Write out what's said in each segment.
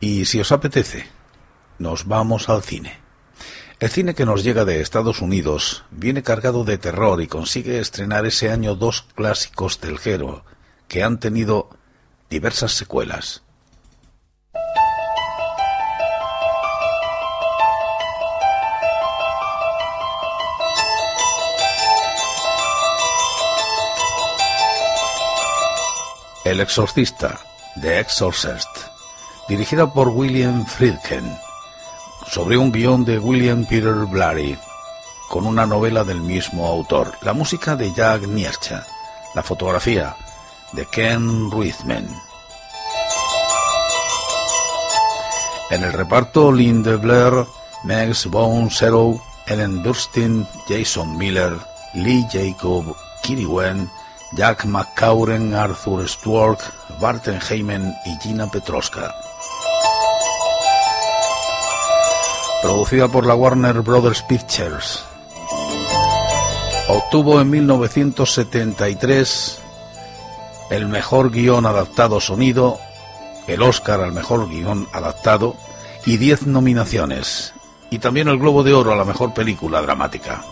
Y si os apetece, nos vamos al cine. El cine que nos llega de Estados Unidos viene cargado de terror y consigue estrenar ese año dos clásicos del género que han tenido diversas secuelas. El Exorcista, The Exorcist, dirigida por William Friedkin, sobre un guion de William Peter Blatty, con una novela del mismo autor, la música de Jack Niercha, la fotografía de Ken Ruizman. En el reparto, Lynn Blair, Max Bone Zero, Ellen Burstyn, Jason Miller, Lee Jacob, Kitty Wen, Jack McCauren, Arthur Stewart, Barton Heyman y Gina Petroska. Producida por la Warner Brothers Pictures. Obtuvo en 1973 el mejor guion adaptado sonido, el Oscar al mejor guion adaptado y 10 nominaciones, y también el Globo de Oro a la mejor película dramática.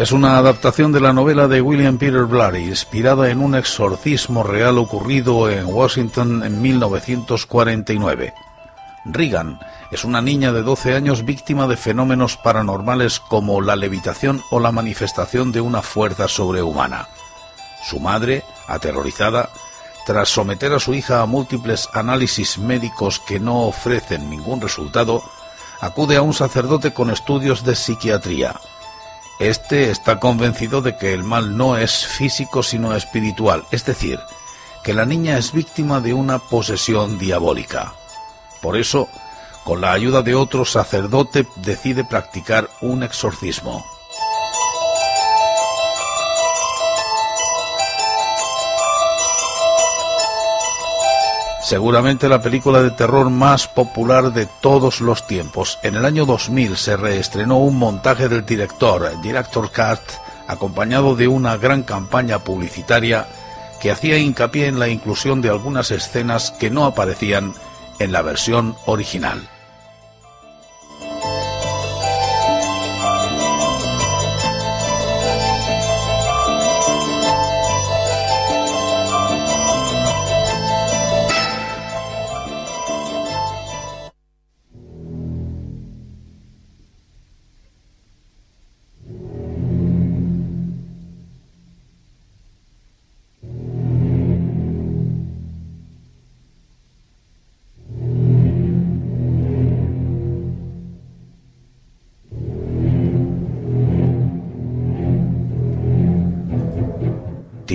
Es una adaptación de la novela de William Peter Blatty, inspirada en un exorcismo real ocurrido en Washington en 1949. Regan es una niña de 12 años víctima de fenómenos paranormales como la levitación o la manifestación de una fuerza sobrehumana. Su madre, aterrorizada, tras someter a su hija a múltiples análisis médicos que no ofrecen ningún resultado, acude a un sacerdote con estudios de psiquiatría. Este está convencido de que el mal no es físico sino espiritual, es decir, que la niña es víctima de una posesión diabólica. Por eso, con la ayuda de otro sacerdote, decide practicar un exorcismo. Seguramente la película de terror más popular de todos los tiempos. En el año 2000 se reestrenó un montaje del director, Director Cut, acompañado de una gran campaña publicitaria que hacía hincapié en la inclusión de algunas escenas que no aparecían en la versión original.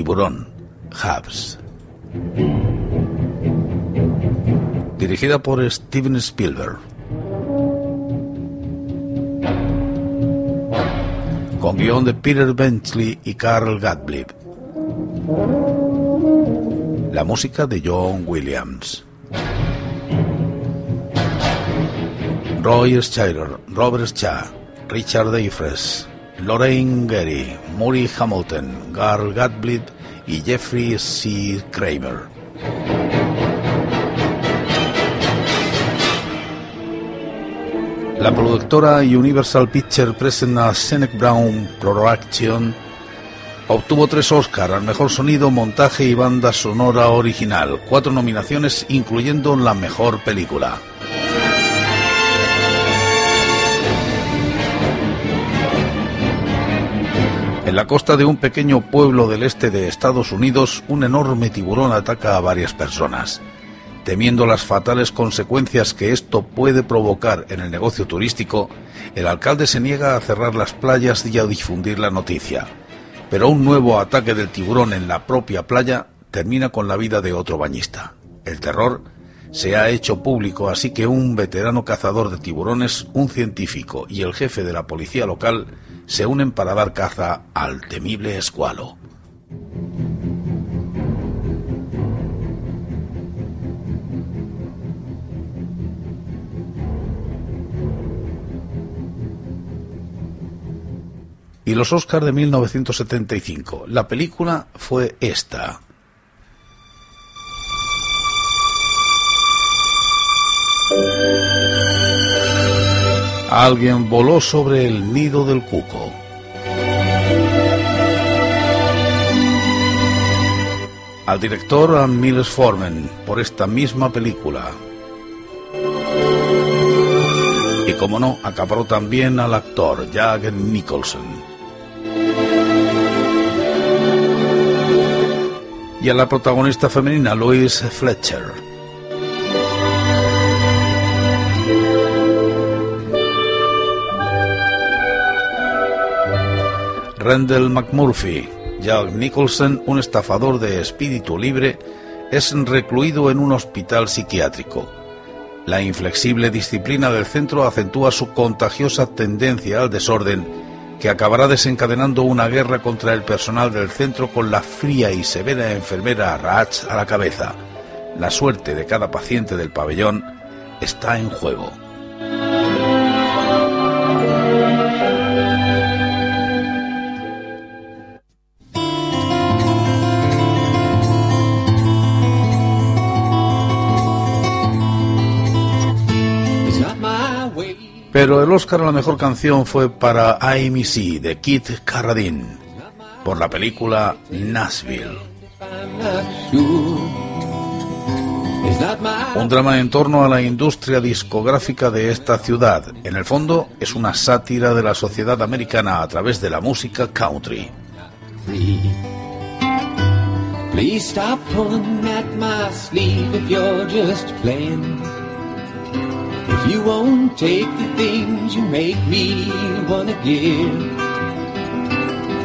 Tiburón, Habs. Dirigida por Steven Spielberg. Con guion de Peter Benchley y Carl Gottlieb. La música de John Williams. Roy Scheider, Robert Cha, Richard Dayfres, Lorraine Gary, Murray Hamilton, Carl Gottlieb y Jeffrey C. Kramer. La productora Universal Picture Present a Senec Brown Production obtuvo tres Oscars al mejor sonido, montaje y banda sonora original, cuatro nominaciones incluyendo la mejor película. En la costa de un pequeño pueblo del este de Estados Unidos, un enorme tiburón ataca a varias personas. Temiendo las fatales consecuencias que esto puede provocar en el negocio turístico, el alcalde se niega a cerrar las playas y a difundir la noticia. Pero un nuevo ataque del tiburón en la propia playa termina con la vida de otro bañista. El terror se ha hecho público, así que un veterano cazador de tiburones, un científico y el jefe de la policía local se unen para dar caza al temible escualo. y los Oscars de 1975. La película fue esta. Alguien voló sobre el nido del cuco. Al director Miles Forman por esta misma película. Y como no, acaparó también al actor Jack Nicholson. y a la protagonista femenina Louise Fletcher. Randall McMurphy, Jack Nicholson, un estafador de espíritu libre, es recluido en un hospital psiquiátrico. La inflexible disciplina del centro acentúa su contagiosa tendencia al desorden que acabará desencadenando una guerra contra el personal del centro con la fría y severa enfermera Rach a la cabeza. La suerte de cada paciente del pabellón está en juego. Pero el Oscar a la mejor canción fue para Amy C. de Kit Carradine por la película Nashville. Un drama en torno a la industria discográfica de esta ciudad. En el fondo es una sátira de la sociedad americana a través de la música country. You won't take the things you make me wanna give.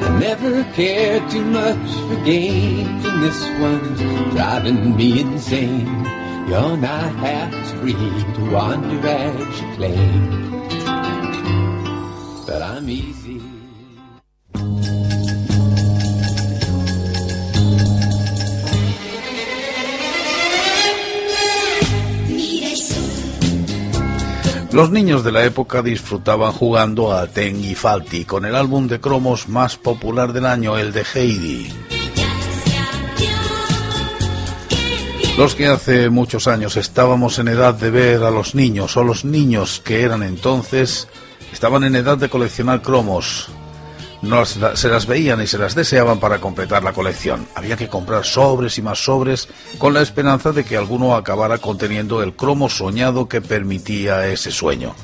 I never cared too much for games, and this one's driving me insane. You're not half as free to wander as you claim. But I'm easy. Los niños de la época disfrutaban jugando a Tengi Falti con el álbum de cromos más popular del año, el de Heidi. Los que hace muchos años estábamos en edad de ver a los niños o los niños que eran entonces estaban en edad de coleccionar cromos, no se las veían y se las deseaban para completar la colección. Había que comprar sobres y más sobres con la esperanza de que alguno acabara conteniendo el cromo soñado que permitía ese sueño.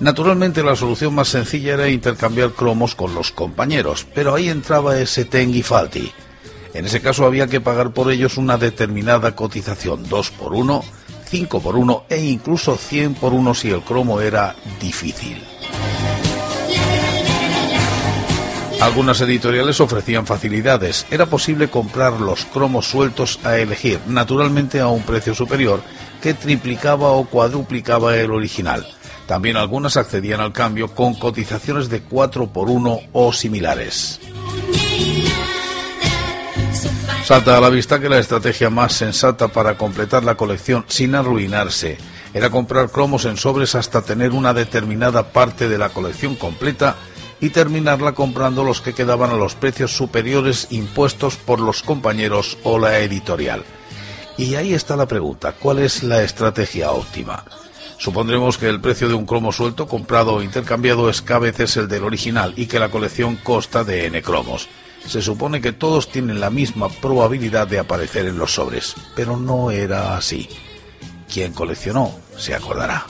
Naturalmente la solución más sencilla era intercambiar cromos con los compañeros, pero ahí entraba ese Tengi Falti. En ese caso había que pagar por ellos una determinada cotización, 2 por 1, 5 por 1 e incluso 100 por 1 si el cromo era difícil. Algunas editoriales ofrecían facilidades. Era posible comprar los cromos sueltos a elegir, naturalmente a un precio superior, que triplicaba o cuadruplicaba el original. También algunas accedían al cambio con cotizaciones de 4 por 1 o similares. Salta a la vista que la estrategia más sensata para completar la colección sin arruinarse era comprar cromos en sobres hasta tener una determinada parte de la colección completa y terminarla comprando los que quedaban a los precios superiores impuestos por los compañeros o la editorial. Y ahí está la pregunta, ¿cuál es la estrategia óptima? Supondremos que el precio de un cromo suelto comprado o intercambiado es cada veces el del original y que la colección consta de n cromos. Se supone que todos tienen la misma probabilidad de aparecer en los sobres, pero no era así. Quien coleccionó se acordará.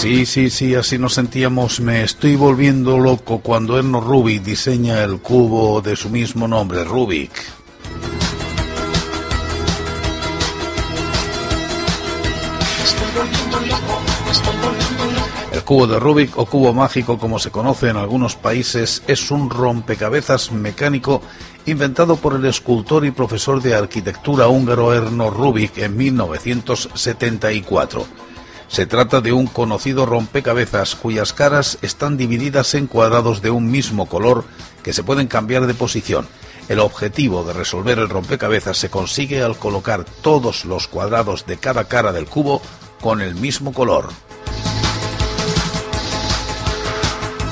Sí, sí, sí, así nos sentíamos. Me estoy volviendo loco cuando Erno Rubik diseña el cubo de su mismo nombre, Rubik. El cubo de Rubik o cubo mágico, como se conoce en algunos países, es un rompecabezas mecánico inventado por el escultor y profesor de arquitectura húngaro Erno Rubik en 1974. Se trata de un conocido rompecabezas cuyas caras están divididas en cuadrados de un mismo color que se pueden cambiar de posición. El objetivo de resolver el rompecabezas se consigue al colocar todos los cuadrados de cada cara del cubo con el mismo color.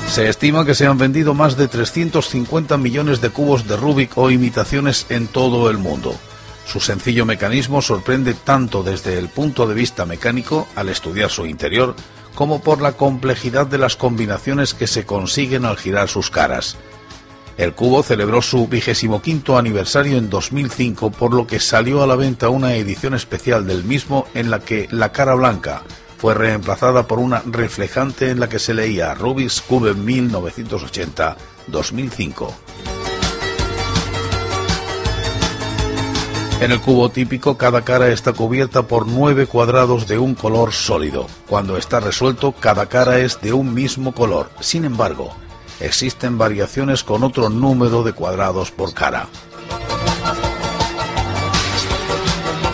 Se estima que se han vendido más de 350 millones de cubos de Rubik o imitaciones en todo el mundo. Su sencillo mecanismo sorprende tanto desde el punto de vista mecánico, al estudiar su interior, como por la complejidad de las combinaciones que se consiguen al girar sus caras. El cubo celebró su vigésimo quinto aniversario en 2005, por lo que salió a la venta una edición especial del mismo en la que la cara blanca fue reemplazada por una reflejante en la que se leía Rubik's Cube 1980-2005. En el cubo típico, cada cara está cubierta por nueve cuadrados de un color sólido. Cuando está resuelto, cada cara es de un mismo color. Sin embargo, existen variaciones con otro número de cuadrados por cara.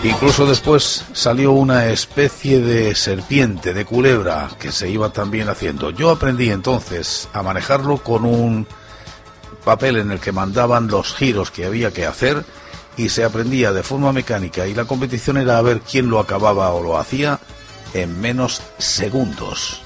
Incluso después salió una especie de serpiente, de culebra, que se iba también haciendo. Yo aprendí entonces a manejarlo con un papel en el que mandaban los giros que había que hacer y se aprendía de forma mecánica y la competición era a ver quién lo acababa o lo hacía en menos segundos.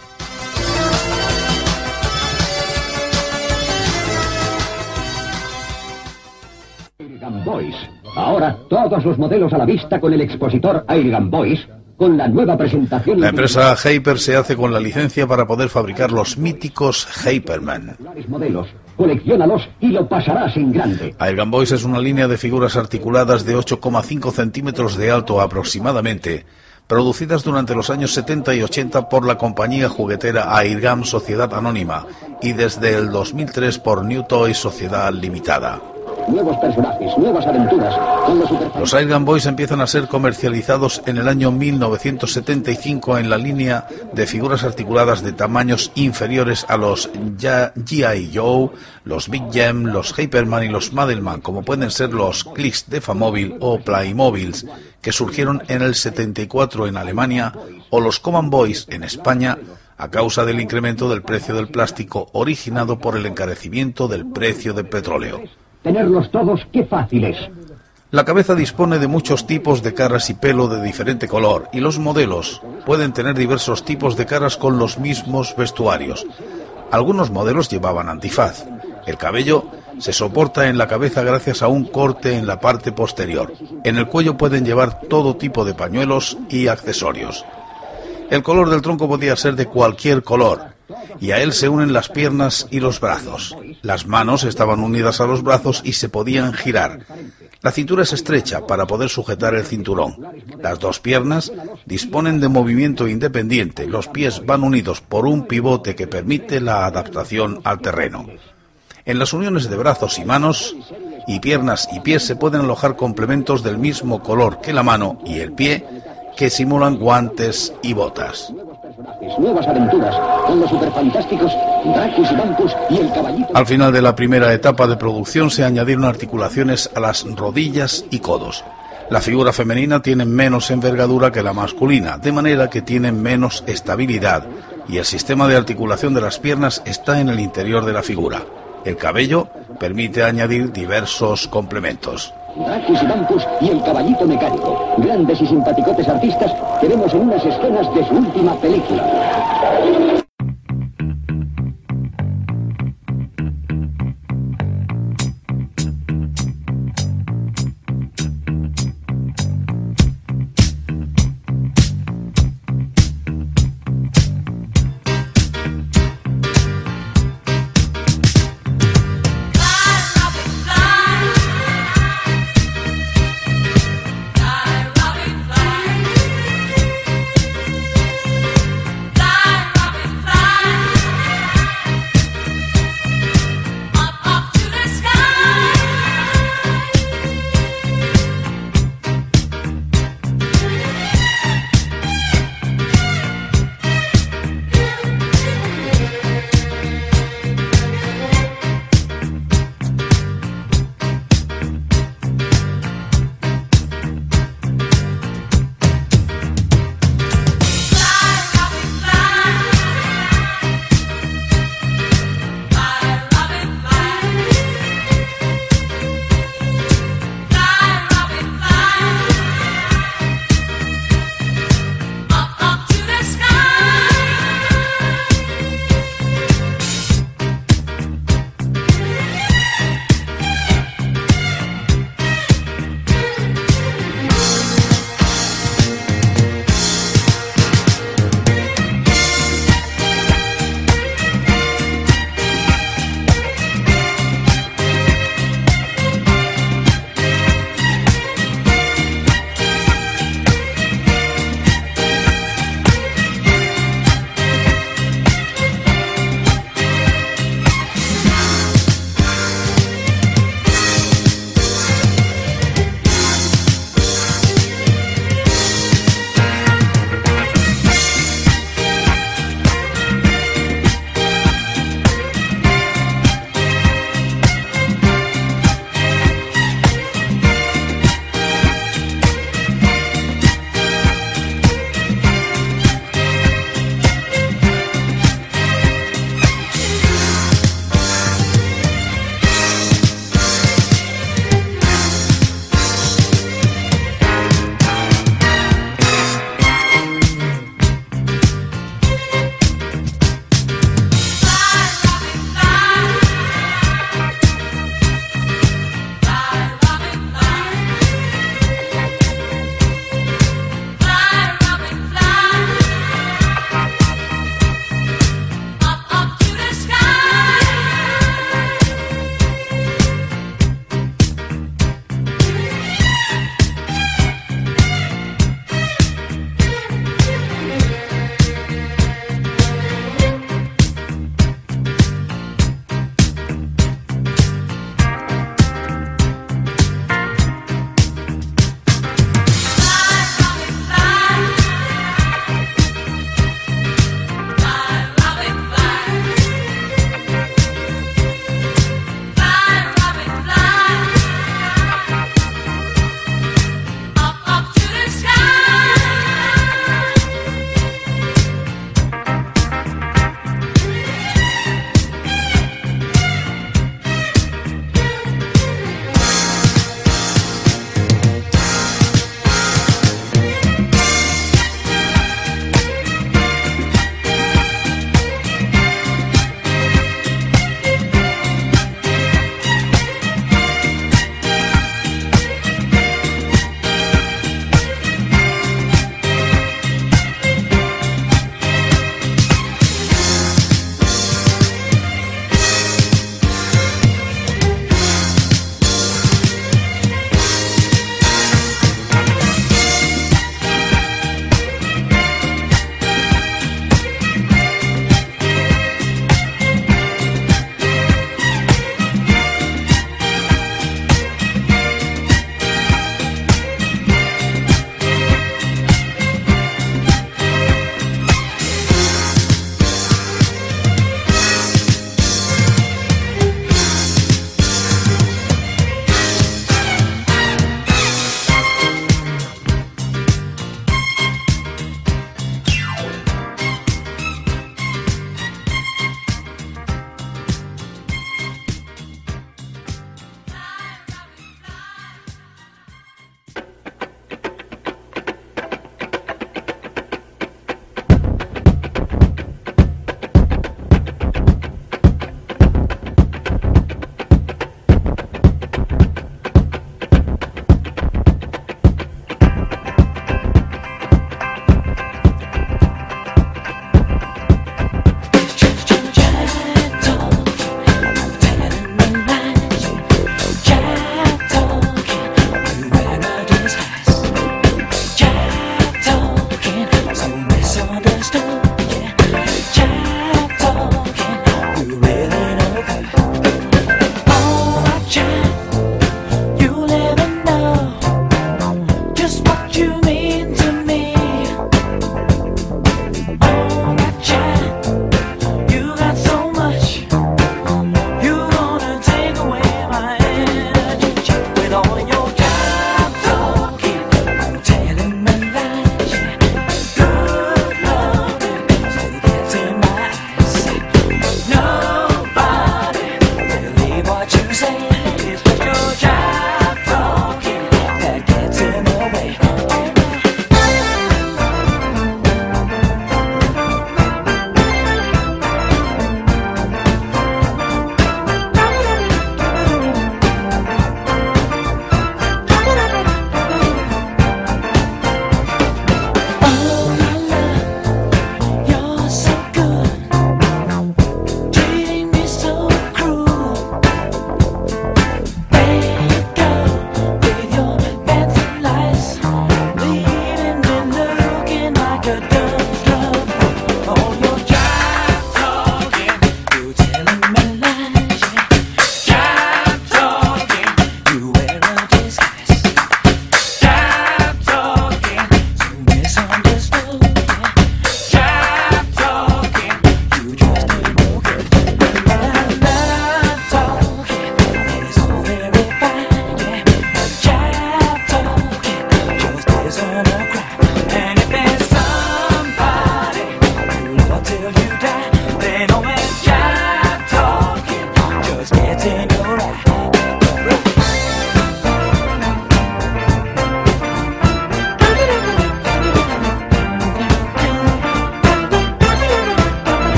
Boys. Ahora todos los modelos a la vista con el expositor Airgun Boys con la nueva presentación. La empresa Hyper se hace con la licencia para poder fabricar los míticos Hyperman. Modelos. Colecciónalos y lo pasarás en grande. Airgun Boys es una línea de figuras articuladas de 8,5 centímetros de alto aproximadamente, producidas durante los años 70 y 80 por la compañía juguetera Airgun Sociedad Anónima y desde el 2003 por New Toys Sociedad Limitada los, Airgun Boys empiezan a ser comercializados en el año 1975 en la línea de figuras articuladas de tamaños inferiores a los G.I. Joe, los Big Gem, los Hyperman y los Madelman, como pueden ser los Clicks de Famóvil o Playmobiles, que surgieron en el 74 en Alemania, o los Common Boys en España, a causa del incremento del precio del plástico originado por el encarecimiento del precio del petróleo. Tenerlos todos, qué fáciles. La cabeza dispone de muchos tipos de caras y pelo de diferente color, y los modelos pueden tener diversos tipos de caras con los mismos vestuarios. Algunos modelos llevaban antifaz. El cabello se soporta en la cabeza gracias a un corte en la parte posterior. En el cuello pueden llevar todo tipo de pañuelos y accesorios. El color del tronco podía ser de cualquier color, y a él se unen las piernas y los brazos. Las manos estaban unidas a los brazos y se podían girar. La cintura es estrecha para poder sujetar el cinturón. Las dos piernas disponen de movimiento independiente. Los pies van unidos por un pivote que permite la adaptación al terreno. En las uniones de brazos y manos y piernas y pies se pueden alojar complementos del mismo color que la mano y el pie que simulan guantes y botas nuevas aventuras con los superfantásticos Dracus y Bancus y el caballito. Al final de la primera etapa de producción se añadieron articulaciones a las rodillas y codos. La figura femenina tiene menos envergadura que la masculina, de manera que tiene menos estabilidad y el sistema de articulación de las piernas está en el interior de la figura. El cabello permite añadir diversos complementos. Dracus y Bancus y el caballito mecánico. Grandes y simpaticotes artistas que vemos en unas escenas de su última película.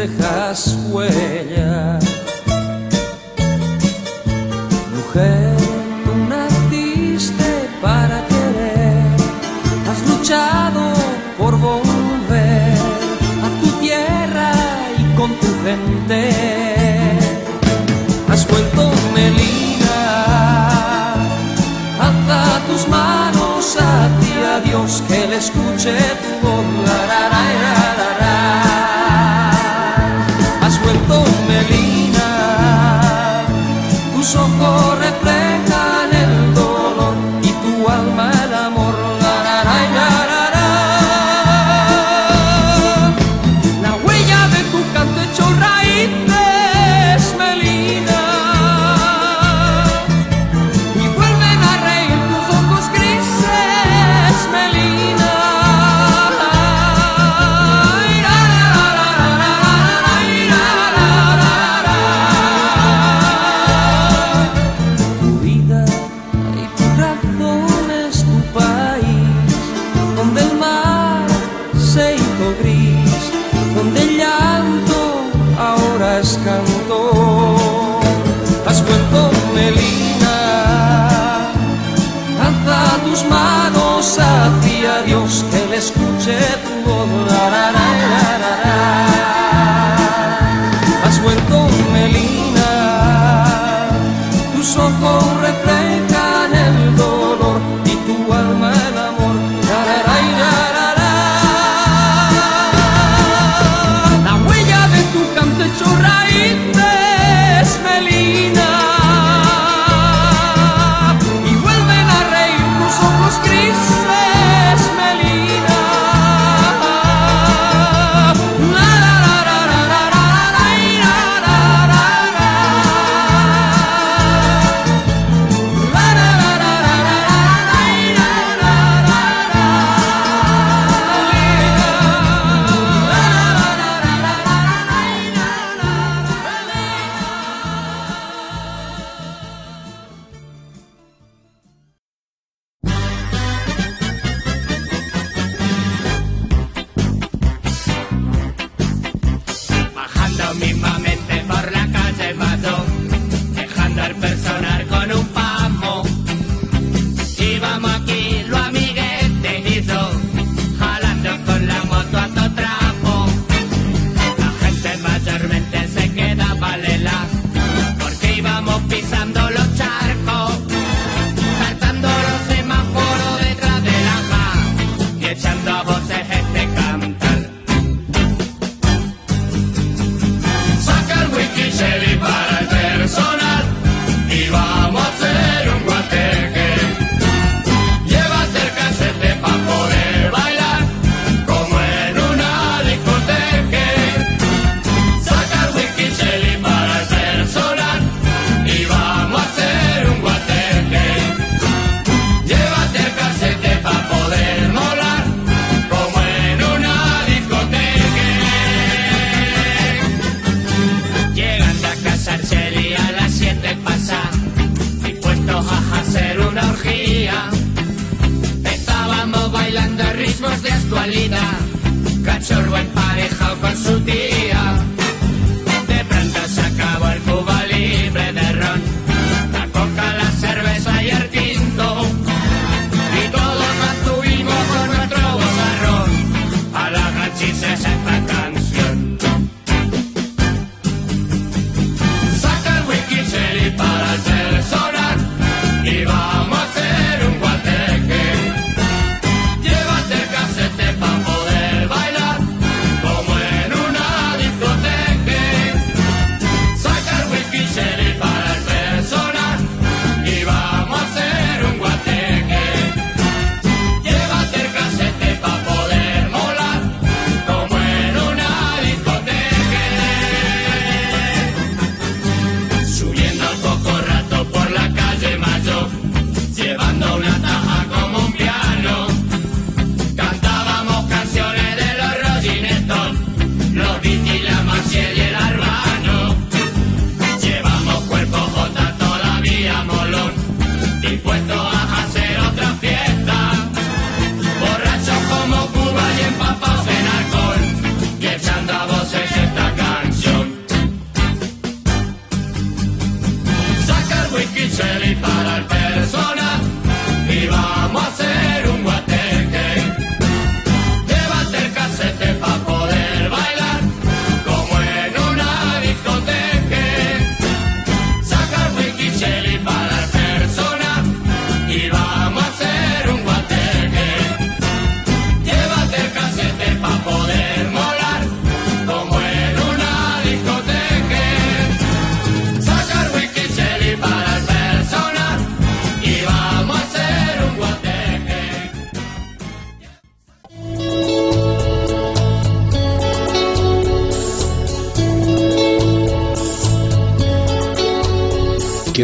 Dejas huella. Tus ojos reflejan